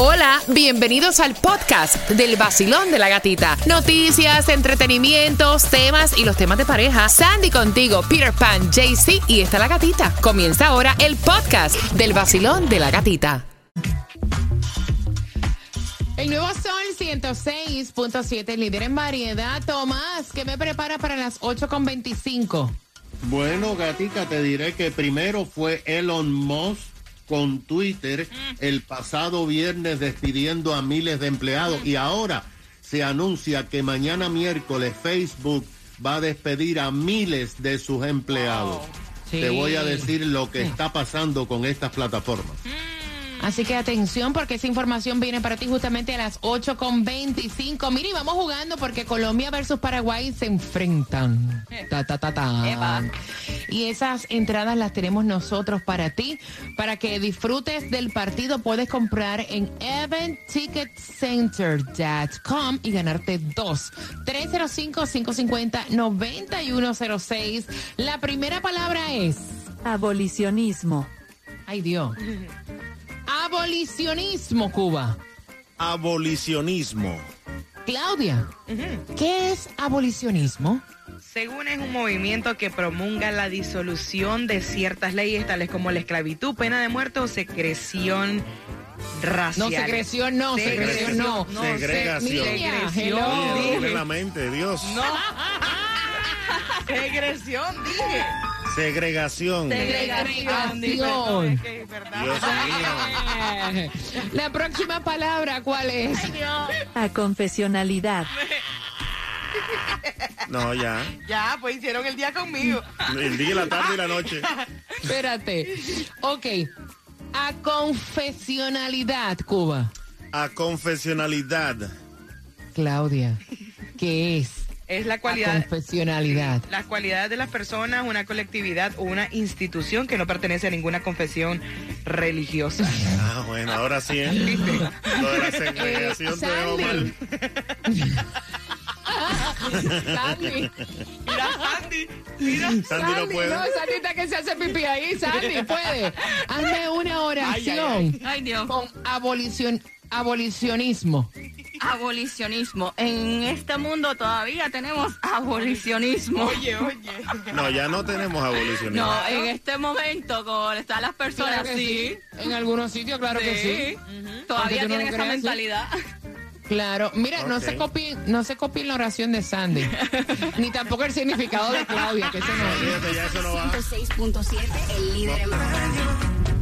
Hola, bienvenidos al podcast del vacilón de la gatita. Noticias, entretenimientos, temas y los temas de pareja. Sandy contigo, Peter Pan, JC y está la gatita. Comienza ahora el podcast del vacilón de la gatita. El nuevo Sol 106.7, líder en variedad. Tomás, ¿qué me prepara para las 8.25? Bueno, gatita, te diré que primero fue Elon Musk con Twitter el pasado viernes despidiendo a miles de empleados y ahora se anuncia que mañana miércoles Facebook va a despedir a miles de sus empleados. Te voy a decir lo que está pasando con estas plataformas. Así que atención porque esa información viene para ti justamente a las 8.25. Miri, vamos jugando porque Colombia versus Paraguay se enfrentan. Ta, ta, ta, ta. Y esas entradas las tenemos nosotros para ti. Para que disfrutes del partido puedes comprar en eventticketcenter.com y ganarte dos. 305-550-9106. La primera palabra es... Abolicionismo. Ay Dios. Abolicionismo, Cuba. Abolicionismo. Claudia, ¿qué es abolicionismo? Según es un movimiento que promulga la disolución de ciertas leyes tales como la esclavitud, pena de muerte o secreción racial. No, secreción no, secreción no. Segregación. Se- Niña, Segregación. la mente, Dios. No. Segresión, dije. Segregación. Segregación. Dios mío. La próxima palabra, ¿cuál es? A confesionalidad. No, ya. Ya, pues hicieron el día conmigo. El día, la tarde y la noche. Espérate. Ok. A confesionalidad, Cuba. A confesionalidad. Claudia, ¿qué es? Es la cualidad. confesionalidad. Las cualidades de las personas, una colectividad o una institución que no pertenece a ninguna confesión religiosa. Ah, bueno, ahora sí, ¿eh? Lo de la segregación veo Sandy. Mira, Sandy, mira. Sandy no puede. No, Sandy está que se hace pipí ahí, Sandy, puede. Hazme una oración Ay, Dios. con abolicion, abolicionismo. Abolicionismo. En este mundo todavía tenemos abolicionismo. Oye, oye. No, ya no tenemos abolicionismo. No, en este momento, como están las personas Claro En algunos sitios, claro que sí. Todavía no tienen esa creas, sí. mentalidad. Claro, mira, no se copien, no se copien la oración de Sandy, ni tampoco el significado de Claudia, que eso no es. Fíjate, ya eso no va. 106.7, el líder en.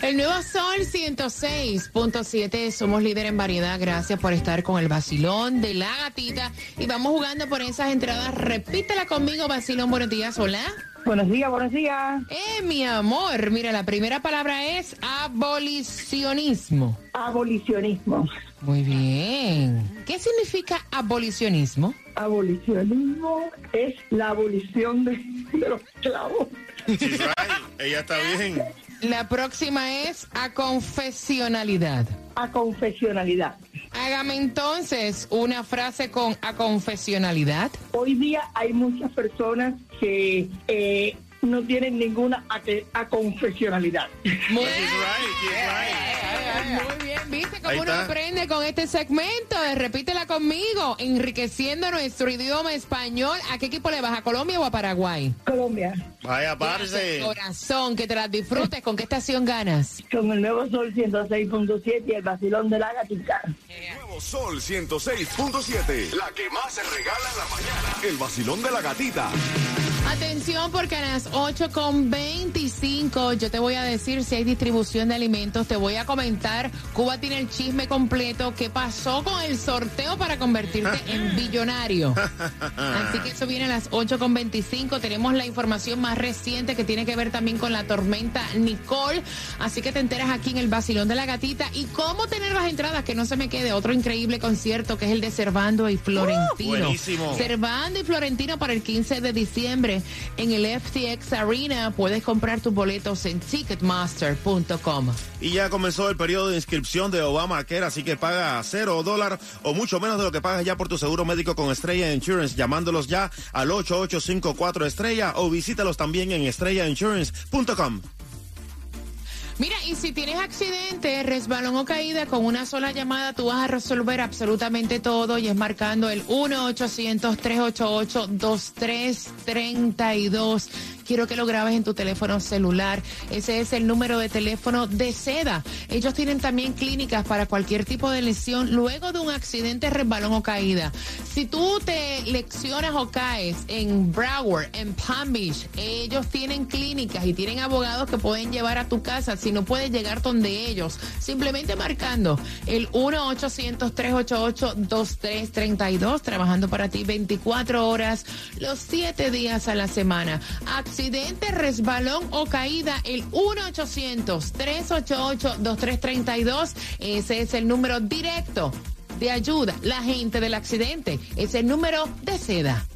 El nuevo Sol 106.7, somos líder en variedad. Gracias por estar con el vacilón de la gatita. Y vamos jugando por esas entradas. Repítela conmigo, vacilón. Buenos días, hola. Buenos días, buenos días. Eh, mi amor, mira, la primera palabra es abolicionismo. Abolicionismo. Muy bien. ¿Qué significa abolicionismo? Abolicionismo es la abolición de, de los esclavos. Right. Ella está bien. La próxima es a confesionalidad. A confesionalidad. Hágame entonces una frase con a confesionalidad. Hoy día hay muchas personas que eh, no tienen ninguna a, a confesionalidad. Muy right. Muy bien, ¿viste cómo uno aprende con este segmento? Repítela conmigo, enriqueciendo nuestro idioma español. ¿A qué equipo le vas? ¿A Colombia o a Paraguay? Colombia, Vaya, parce. Corazón, que te las disfrutes. ¿Con qué estación ganas? con el nuevo Sol 106.7 y el vacilón de la gatita. Nuevo Sol 106.7. La que más se regala en la mañana. El vacilón de la gatita. Atención porque a las 8.25 yo te voy a decir si hay distribución de alimentos, te voy a comentar, Cuba tiene el chisme completo, qué pasó con el sorteo para convertirte en billonario. Así que eso viene a las 8.25, tenemos la información más reciente que tiene que ver también con la tormenta Nicole, así que te enteras aquí en el Basilón de la Gatita. Y cómo tener las entradas, que no se me quede, otro increíble concierto que es el de Servando y Florentino. buenísimo. Servando y Florentino para el 15 de diciembre en el FTX Arena. Puedes comprar tus boletos en ticketmaster.com. Y ya comenzó el periodo de inscripción de Obamacare, así que paga cero dólar o mucho menos de lo que pagas ya por tu seguro médico con Estrella Insurance, llamándolos ya al 8854 Estrella o visítalos también en estrellainsurance.com. Mira, y si tienes accidente, resbalón o caída, con una sola llamada tú vas a resolver absolutamente todo y es marcando el 1-800-388-2332. Quiero que lo grabes en tu teléfono celular. Ese es el número de teléfono de seda. Ellos tienen también clínicas para cualquier tipo de lesión luego de un accidente, resbalón o caída. Si tú te leccionas o caes en Broward, en Palm Beach, ellos tienen clínicas y tienen abogados que pueden llevar a tu casa no puedes llegar donde ellos. Simplemente marcando el 1-800-388-2332, trabajando para ti 24 horas, los 7 días a la semana. Accidente, resbalón o caída, el 1-800-388-2332. Ese es el número directo de ayuda. La gente del accidente es el número de seda.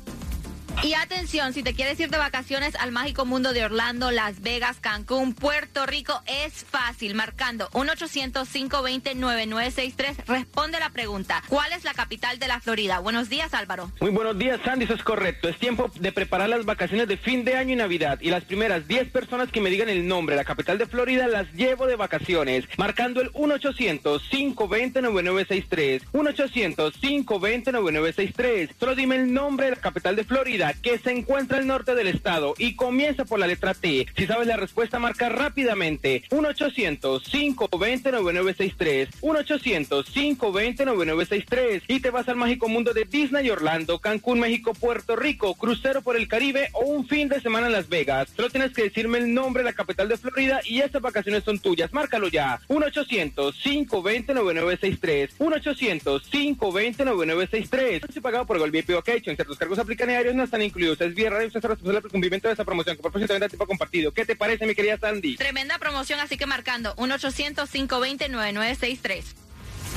Y atención, si te quieres ir de vacaciones al mágico mundo de Orlando, Las Vegas, Cancún, Puerto Rico, es fácil. Marcando 1-800-520-9963. Responde la pregunta: ¿Cuál es la capital de la Florida? Buenos días, Álvaro. Muy buenos días, Sandy. Eso es correcto. Es tiempo de preparar las vacaciones de fin de año y Navidad. Y las primeras 10 personas que me digan el nombre de la capital de Florida las llevo de vacaciones. Marcando el 1-800-520-9963. 1-800-520-9963. Solo dime el nombre de la capital de Florida que se encuentra al norte del estado y comienza por la letra T. Si sabes la respuesta, marca rápidamente 1-800-520-9963. 1-800-520-9963. Y te vas al mágico mundo de Disney Orlando, Cancún, México, Puerto Rico, crucero por el Caribe o un fin de semana en Las Vegas. Solo tienes que decirme el nombre de la capital de Florida y estas vacaciones son tuyas. Márcalo ya. 1-800-520-9963. 1-800-520-9963. No pagado por Golby Vacation. Ciertos cargos aplican diarios no están incluidos. Es bien radio, usted es responsable del cumplimiento de esta promoción. Que por propósito venda tipo compartido. ¿Qué te parece, mi querida Sandy? Tremenda promoción, así que marcando 1-800-520-9963.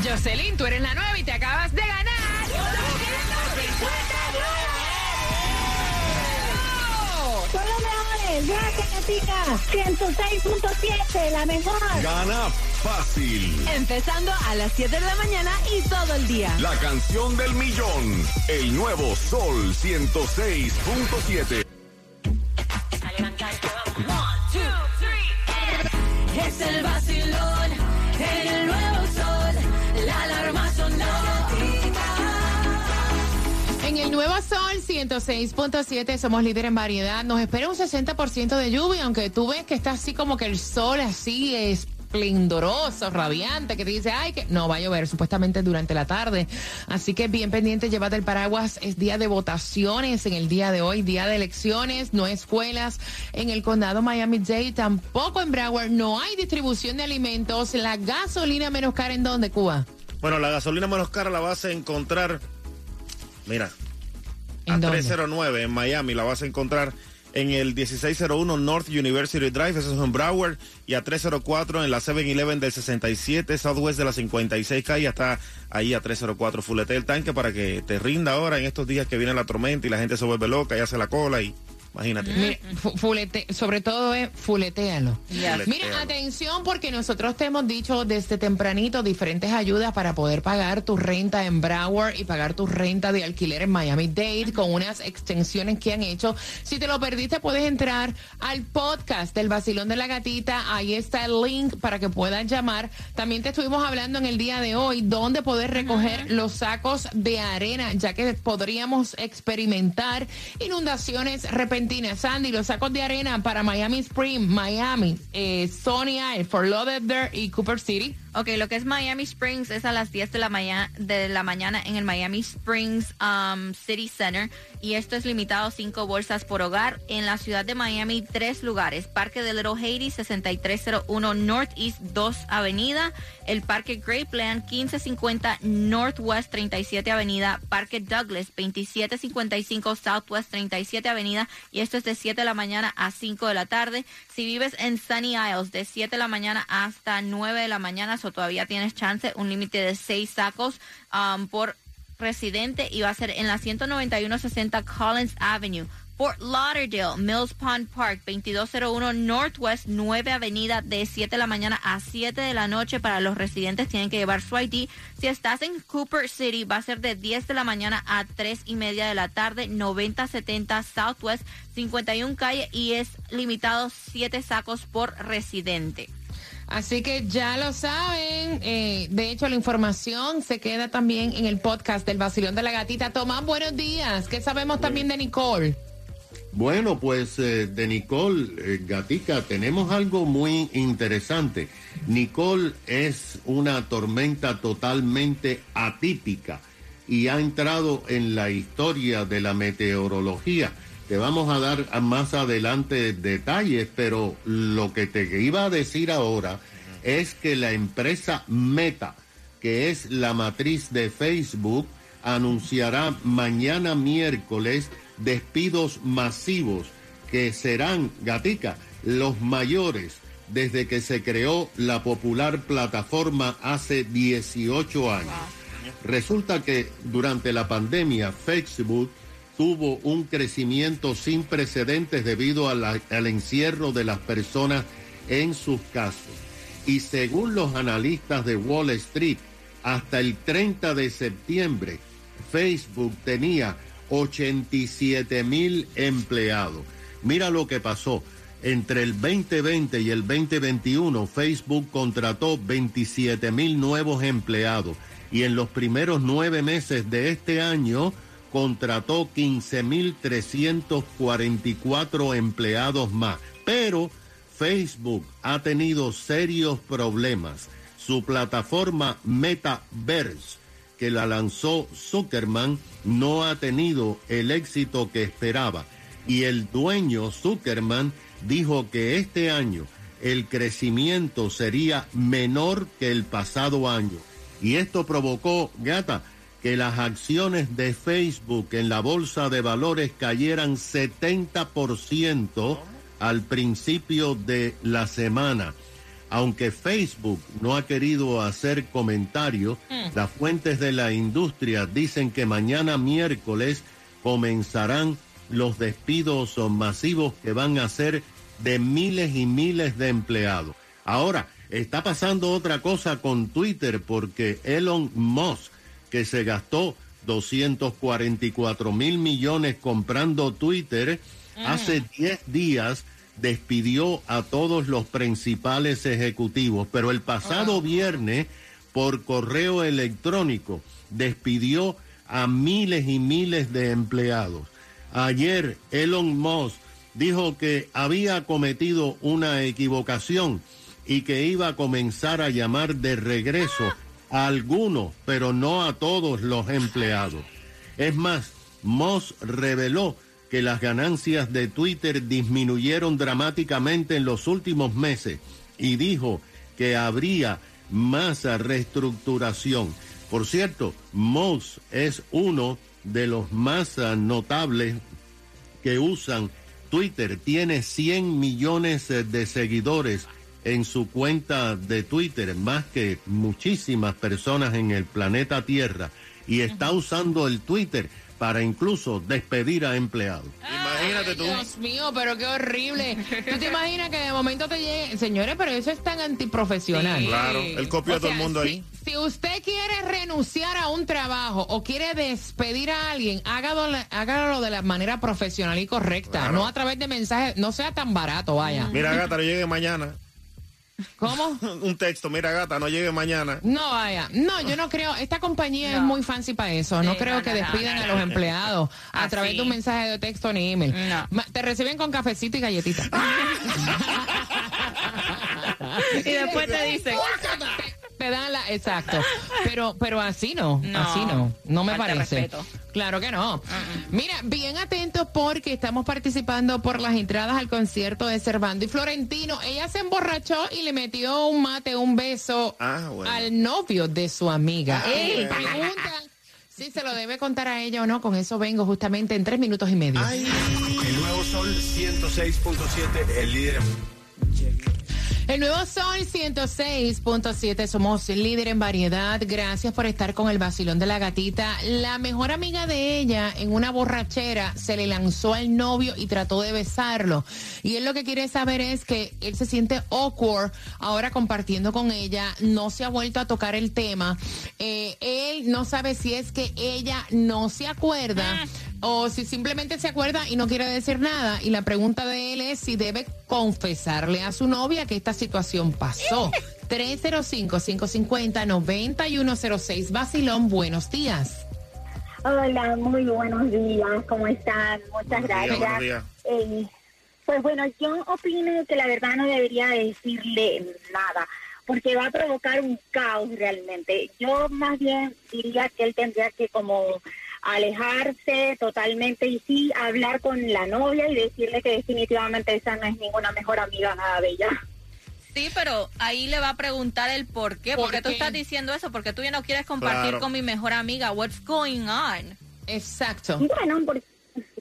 Jocelyn, tú eres la nueva y te acabas de ganar. Son los mejores. Gracias, Catica. 106.7, la mejor. Gana fácil. Empezando a las 7 de la mañana y todo el día. La canción del millón. El nuevo Sol 106.7. 106.7 somos líder en variedad. Nos espera un 60% de lluvia, aunque tú ves que está así como que el sol así esplendoroso, radiante, que te dice, ay, que no va a llover supuestamente durante la tarde. Así que bien pendiente, llévate el paraguas. Es día de votaciones en el día de hoy, día de elecciones, no escuelas en el condado Miami-Dade, tampoco en Broward, no hay distribución de alimentos. La gasolina menos cara en dónde, Cuba? Bueno, la gasolina menos cara la vas a encontrar, mira, a ¿En dónde? 309 en Miami, la vas a encontrar en el 1601 North University Drive, eso es en Broward, y a 304 en la 7-Eleven del 67, Southwest de la 56 calle, está ahí a 304. Fulete el tanque para que te rinda ahora en estos días que viene la tormenta y la gente se vuelve loca y hace la cola y imagínate. Mire, fu- fulete- sobre todo es fuletealo. Fuletéalo. Mira, atención porque nosotros te hemos dicho desde tempranito diferentes ayudas para poder pagar tu renta en Broward y pagar tu renta de alquiler en Miami-Dade con unas extensiones que han hecho. Si te lo perdiste, puedes entrar al podcast del Vacilón de la Gatita. Ahí está el link para que puedan llamar. También te estuvimos hablando en el día de hoy dónde poder recoger los sacos de arena, ya que podríamos experimentar inundaciones repentinas. Sandy, los sacos de arena para Miami Spring, Miami, eh, Isle, Fort Lauderdale y Cooper City. Ok, lo que es Miami Springs es a las 10 de la, mañana, de la mañana en el Miami Springs um, City Center y esto es limitado a 5 bolsas por hogar. En la ciudad de Miami, tres lugares. Parque de Little Haiti, 6301 Northeast 2 Avenida. El Parque Grapeland, 1550 Northwest 37 Avenida. Parque Douglas, 2755 Southwest 37 Avenida. Y esto es de 7 de la mañana a 5 de la tarde. Si vives en Sunny Isles, de 7 de la mañana hasta 9 de la mañana, o todavía tienes chance, un límite de 6 sacos um, por residente y va a ser en la 19160 Collins Avenue. Fort Lauderdale, Mills Pond Park, 2201 Northwest 9 Avenida, de 7 de la mañana a 7 de la noche. Para los residentes tienen que llevar su ID. Si estás en Cooper City, va a ser de 10 de la mañana a 3 y media de la tarde, 9070 Southwest 51 calle y es limitado 7 sacos por residente. Así que ya lo saben. eh, de hecho, la información se queda también en el podcast del Basilón de la Gatita. Tomás, buenos días. ¿Qué sabemos también de Nicole? Bueno, pues eh, de Nicole eh, Gatica tenemos algo muy interesante. Nicole es una tormenta totalmente atípica y ha entrado en la historia de la meteorología. Te vamos a dar más adelante detalles, pero lo que te iba a decir ahora es que la empresa Meta, que es la matriz de Facebook, anunciará mañana miércoles despidos masivos que serán, Gatica, los mayores desde que se creó la popular plataforma hace 18 años. Resulta que durante la pandemia Facebook tuvo un crecimiento sin precedentes debido al encierro de las personas en sus casas. Y según los analistas de Wall Street, hasta el 30 de septiembre, Facebook tenía 87 mil empleados. Mira lo que pasó. Entre el 2020 y el 2021, Facebook contrató 27 mil nuevos empleados y en los primeros nueve meses de este año contrató 15 mil 344 empleados más. Pero Facebook ha tenido serios problemas. Su plataforma Metaverse, que la lanzó Zuckerman, no ha tenido el éxito que esperaba. Y el dueño Zuckerman dijo que este año el crecimiento sería menor que el pasado año. Y esto provocó, gata, que las acciones de Facebook en la bolsa de valores cayeran 70% al principio de la semana. Aunque Facebook no ha querido hacer comentarios, las fuentes de la industria dicen que mañana miércoles comenzarán los despidos masivos que van a ser de miles y miles de empleados. Ahora, está pasando otra cosa con Twitter porque Elon Musk, que se gastó 244 mil millones comprando Twitter, hace 10 días despidió a todos los principales ejecutivos, pero el pasado viernes, por correo electrónico, despidió a miles y miles de empleados. Ayer Elon Musk dijo que había cometido una equivocación y que iba a comenzar a llamar de regreso a algunos, pero no a todos los empleados. Es más, Moss reveló que las ganancias de Twitter disminuyeron dramáticamente en los últimos meses y dijo que habría más reestructuración. Por cierto, Moss es uno de los más notables que usan Twitter. Tiene 100 millones de seguidores en su cuenta de Twitter, más que muchísimas personas en el planeta Tierra, y está usando el Twitter para incluso despedir a empleados. Imagínate tú. Dios mío, pero qué horrible. ¿Tú te imaginas que de momento te llegue? Señores, pero eso es tan antiprofesional. Claro, él copió a todo el mundo ahí. Si usted quiere renunciar a un trabajo o quiere despedir a alguien, hágalo, hágalo de la manera profesional y correcta, Claro. no a través de mensajes, no sea tan barato, vaya. Mira, gata, llegue mañana. ¿Cómo? Un texto, mira, gata, no llegue mañana. No, vaya. No, yo no creo. Esta compañía es muy fancy para eso. No Sí, creo no, que no, despidan no, a los empleados a Así. través de un mensaje de texto ni email. Te reciben con cafecito y galletita. Y después te dicen. Te dan la, exacto. Pero, pero así no, No, así no, no me parece. respeto. Claro que no. Mira, bien atentos porque estamos participando por las entradas al concierto de Cervando y Florentino. Ella se emborrachó y le metió un mate, un beso Ah, bueno. al novio de su amiga. Ah, y bueno. preguntan si se lo debe contar a ella o no. Con eso vengo justamente en tres minutos y medio. El nuevo Sol 106.7, el líder. El nuevo Sol 106.7, somos líder en variedad. Gracias por estar con el vacilón de la gatita. La mejor amiga de ella, en una borrachera, se le lanzó al novio y trató de besarlo. Y él lo que quiere saber es que él se siente awkward ahora compartiendo con ella. No se ha vuelto a tocar el tema. Eh, él no sabe si es que ella no se acuerda o si simplemente se acuerda y no quiere decir nada. Y la pregunta de él es si debe confesarle a su novia que esta situación pasó. 305-550-9106. Basilón, buenos días. Hola, muy buenos días, ¿cómo están? Muchas Buenos días, gracias. días. Eh, pues bueno, yo opino que la verdad no debería decirle nada, porque va a provocar un caos realmente. Yo más bien diría que él tendría que como alejarse totalmente y sí hablar con la novia y decirle que definitivamente esa no es ninguna mejor amiga, nada de ella. Sí, pero ahí le va a preguntar el por qué. ¿Por, ¿Por qué tú estás diciendo eso? Porque tú ya no quieres compartir Claro. con mi mejor amiga. What's going on? Exacto. Bueno, por-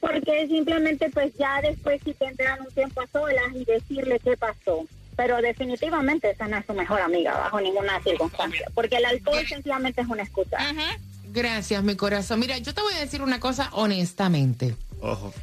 porque simplemente pues ya después sí tendrán un tiempo a solas y decirle qué pasó. Pero definitivamente esa no es su mejor amiga bajo ninguna circunstancia, porque el alcohol sencillamente es una excusa. Gracias, mi corazón. Mira, yo te voy a decir una cosa honestamente. Ojo.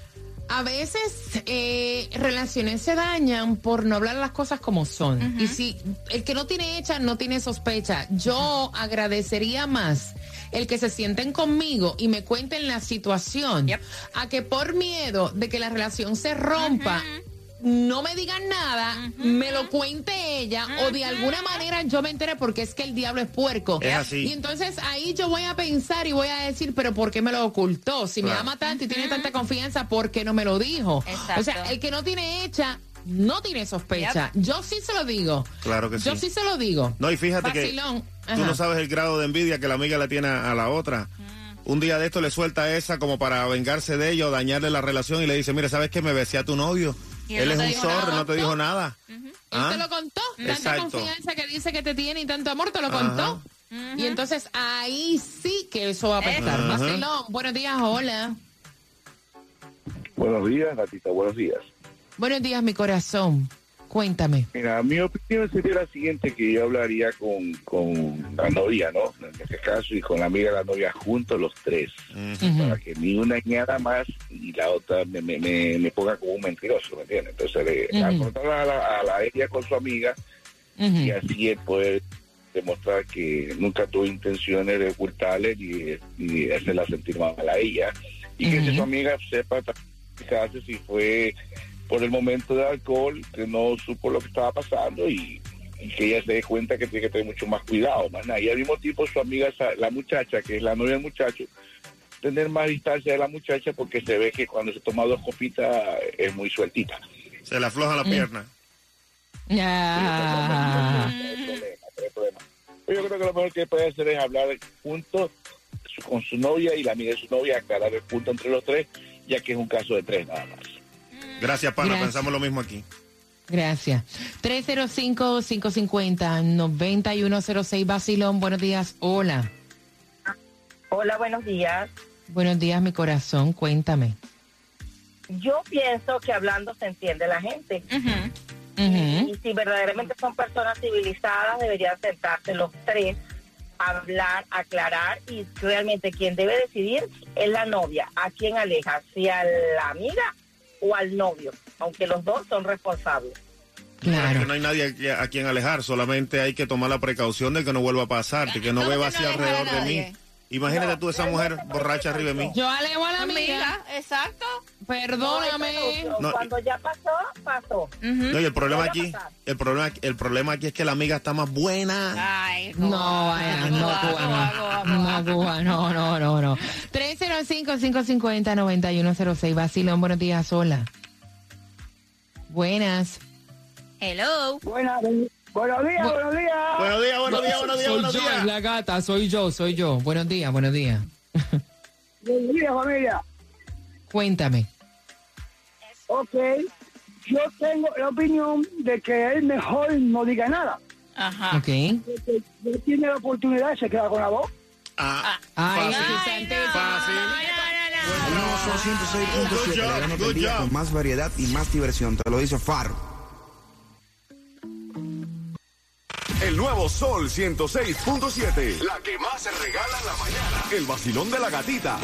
A veces eh, relaciones se dañan por no hablar las cosas como son. Y si el que no tiene hecha no tiene sospecha, yo agradecería más el que se sienten conmigo y me cuenten la situación a que por miedo de que la relación se rompa. No me digan nada, me lo cuente ella o de alguna manera yo me entere porque es que el diablo es puerco. Es así. Y entonces ahí yo voy a pensar y voy a decir, pero ¿por qué me lo ocultó? Si me ama tanto y tiene tanta confianza, ¿por qué no me lo dijo? Exacto. O sea, el que no tiene hecha, no tiene sospecha. Yo sí se lo digo. Claro que sí. Yo sí se lo digo. No, y fíjate Vacilón. que tú no sabes el grado de envidia que la amiga le tiene a, la otra. Un día de esto le suelta a esa como para vengarse de ella o dañarle la relación y le dice, mira, ¿sabes qué? Me besé a tu novio. Él Él no es te un dijo zorro, nada. no te dijo nada. Él ¿Ah? te lo contó. Tanta Exacto. confianza que dice que te tiene y tanto amor te lo contó. Y entonces ahí sí que eso va a pasar. Ajá. Vacilón, buenos días, hola. Buenos días, Natita, buenos días. Buenos días, mi corazón. Cuéntame. Mira, mi opinión sería la siguiente, que yo hablaría con, con la novia, ¿no? En este caso, y con la amiga de la novia juntos los tres, para que ni una nada más y la otra me, me, me, me ponga como un mentiroso, ¿me entiendes? Entonces, le, afrontar a, la, a la ella con su amiga y así él puede demostrar que nunca tuvo intenciones de ocultarle ni, hacerla sentir mal a ella. Y que si su amiga sepa también si fue por el momento de alcohol, que no supo lo que estaba pasando y, y que ella se dé cuenta que tiene que tener mucho más cuidado. Más nada. Y al mismo tiempo su amiga, la muchacha, que es la novia del muchacho, tener más distancia de la muchacha porque se ve que cuando se toma dos copitas es muy sueltita. Se le afloja la pierna. Ah. Yo creo que lo mejor que puede hacer es hablar juntos con su novia y la amiga de su novia, aclarar el punto entre los tres, ya que es un caso de tres nada más. Gracias, pana. Gracias. Pensamos lo mismo aquí. Gracias. 305-550-9106 Basilón, buenos días. Hola. Hola, buenos días. Buenos días, mi corazón. Cuéntame. Yo pienso que hablando se entiende la gente. Ujú. Y si verdaderamente son personas civilizadas, deberían sentarse los tres, hablar, aclarar y realmente quien debe decidir es la novia. ¿A quién aleja? ¿Si a la amiga o al novio? Aunque los dos son responsables. Claro. Que no hay nadie a, qui- a quien alejar, solamente hay que tomar la precaución de que no vuelva a pasar, de que no beba así alrededor de mí. Imagínate tú esa mujer borracha arriba de mí. Yo alejo a la amiga. Exacto. Perdóname. No, Cuando ya pasó, pasó. No, y el problema aquí, el problema, el problema aquí es que la amiga está más buena. No, vaya, no, Cuba, no. No, Cuba, no, no, no, no. 305-550-9106 Basilón, buenos días. Hola. Buenas. Hello. Buenas, buenos días, buenos días. Buenos días, buenos días, buenos días, Soy buenos yo, días. es la gata, soy yo, soy yo. Buenos días, buenos días. Buenos días, familia. Cuéntame. Ok, yo tengo la opinión de que es mejor no diga nada. Ajá. Ok. Porque no tiene la oportunidad, se queda con la voz. Ah, Ay, fácil. Fácil. No, son 106.7, la gran good día job. con más variedad y más diversión. Te lo dice Faro. El nuevo Sol 106.7. La que más se regala en la mañana. El vacilón de la gatita.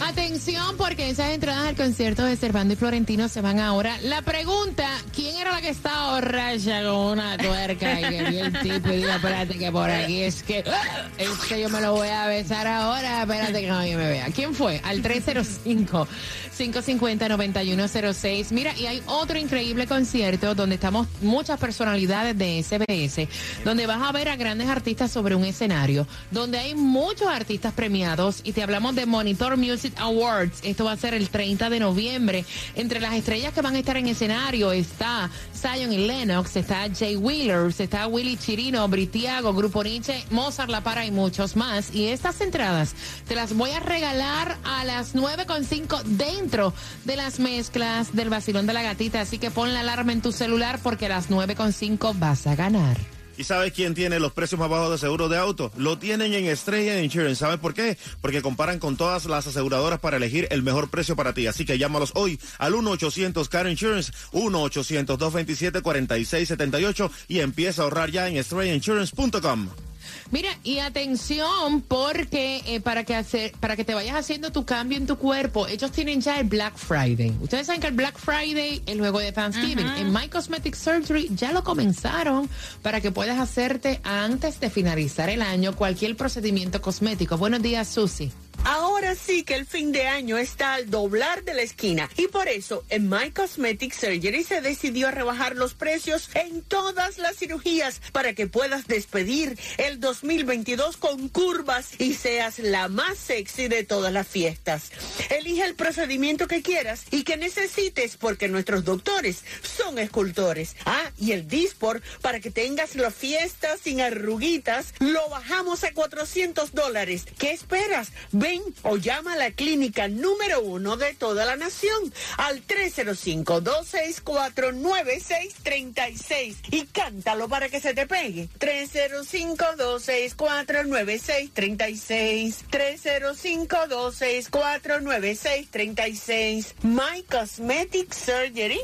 Atención, porque esas entradas al concierto de Servando y Florentino se van ahora. La pregunta, ¿quién era la que estaba borracha con una tuerca y que vi el tipo y dijo, espérate que por aquí es que, es que yo me lo voy a besar ahora, espérate que nadie me vea. ¿Quién fue? Al 305. 550-9106. Mira, y hay otro increíble concierto donde estamos muchas personalidades de SBS, donde vas a ver a grandes artistas sobre un escenario, donde hay muchos artistas premiados y te hablamos de Monitor Music Awards. Esto va a ser el 30 de noviembre. Entre las estrellas que van a estar en escenario está Zion y Lennox, está Jay Wheelers, está Willy Chirino, Britiago, Grupo Nietzsche, Mozart La Para y muchos más. Y estas entradas te las voy a regalar a las 9.5 dentro de las mezclas del vacilón de la gatita. Así que pon la alarma en tu celular porque a las 9.5 vas a ganar. ¿Y sabes quién tiene los precios más bajos de seguro de auto? Lo tienen en Estrella Insurance. ¿Sabes por qué? Porque comparan con todas las aseguradoras para elegir el mejor precio para ti. Así que llámalos hoy al 1-800-CAR Insurance, 1-800-227-4678 y empieza a ahorrar ya en estrellainsurance.com. Mira, y atención, porque eh, para, que hacer, para que te vayas haciendo tu cambio en tu cuerpo, ellos tienen ya el Black Friday. Ustedes saben que el Black Friday es luego de Thanksgiving. En My Cosmetic Surgery ya lo comenzaron para que puedas hacerte antes de finalizar el año cualquier procedimiento cosmético. Buenos días, Susi. Ahora sí que el fin de año está al doblar de la esquina y por eso en My Cosmetic Surgery se decidió a rebajar los precios en todas las cirugías para que puedas despedir el 2022 con curvas y seas la más sexy de todas las fiestas. Elige el procedimiento que quieras y que necesites porque nuestros doctores son escultores. Ah, y el Dispor para que tengas la fiesta sin arruguitas lo bajamos a 400 dólares. ¿Qué esperas? O llama a la clínica número uno de toda la nación al 305-264-9636 y cántalo para que se te pegue. 305-264-9636. 305-264-9636. My Cosmetic Surgery.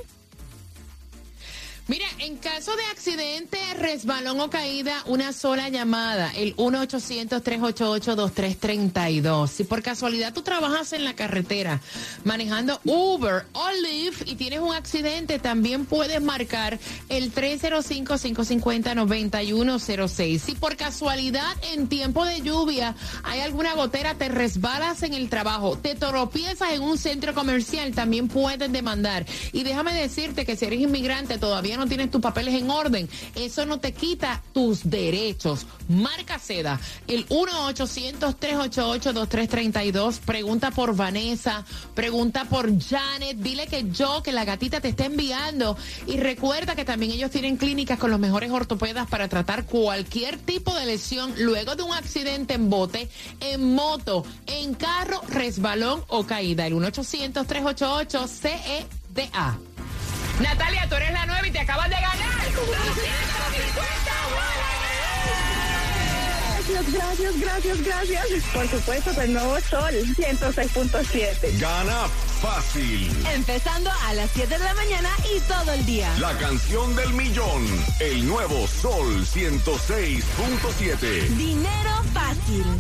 Mira, en caso de accidente, resbalón o caída, una sola llamada, el 1-800-388-2332. Si por casualidad tú trabajas en la carretera manejando Uber o Lyft y tienes un accidente, también puedes marcar el 305-550-9106. Si por casualidad en tiempo de lluvia hay alguna gotera, te resbalas en el trabajo, te tropiezas en un centro comercial, también puedes demandar. Y déjame decirte que si eres inmigrante, no tienes tus papeles en orden, eso no te quita tus derechos. Marca Seda, el 1-800-388-2332. Pregunta por Vanessa, pregunta por Janet. Dile que yo, que la gatita te está enviando. Y recuerda que también ellos tienen clínicas con los mejores ortopedas para tratar cualquier tipo de lesión luego de un accidente en bote, en moto, en carro, resbalón o caída. El 1-800-388-CEDA. Natalia, tú eres la nueva y te acabas de ganar. Gracias, gracias, gracias, gracias. Por supuesto, el nuevo Sol 106.7. Gana fácil. Empezando a las 7 de la mañana y todo el día. La canción del millón. El nuevo Sol 106.7. Dinero fácil.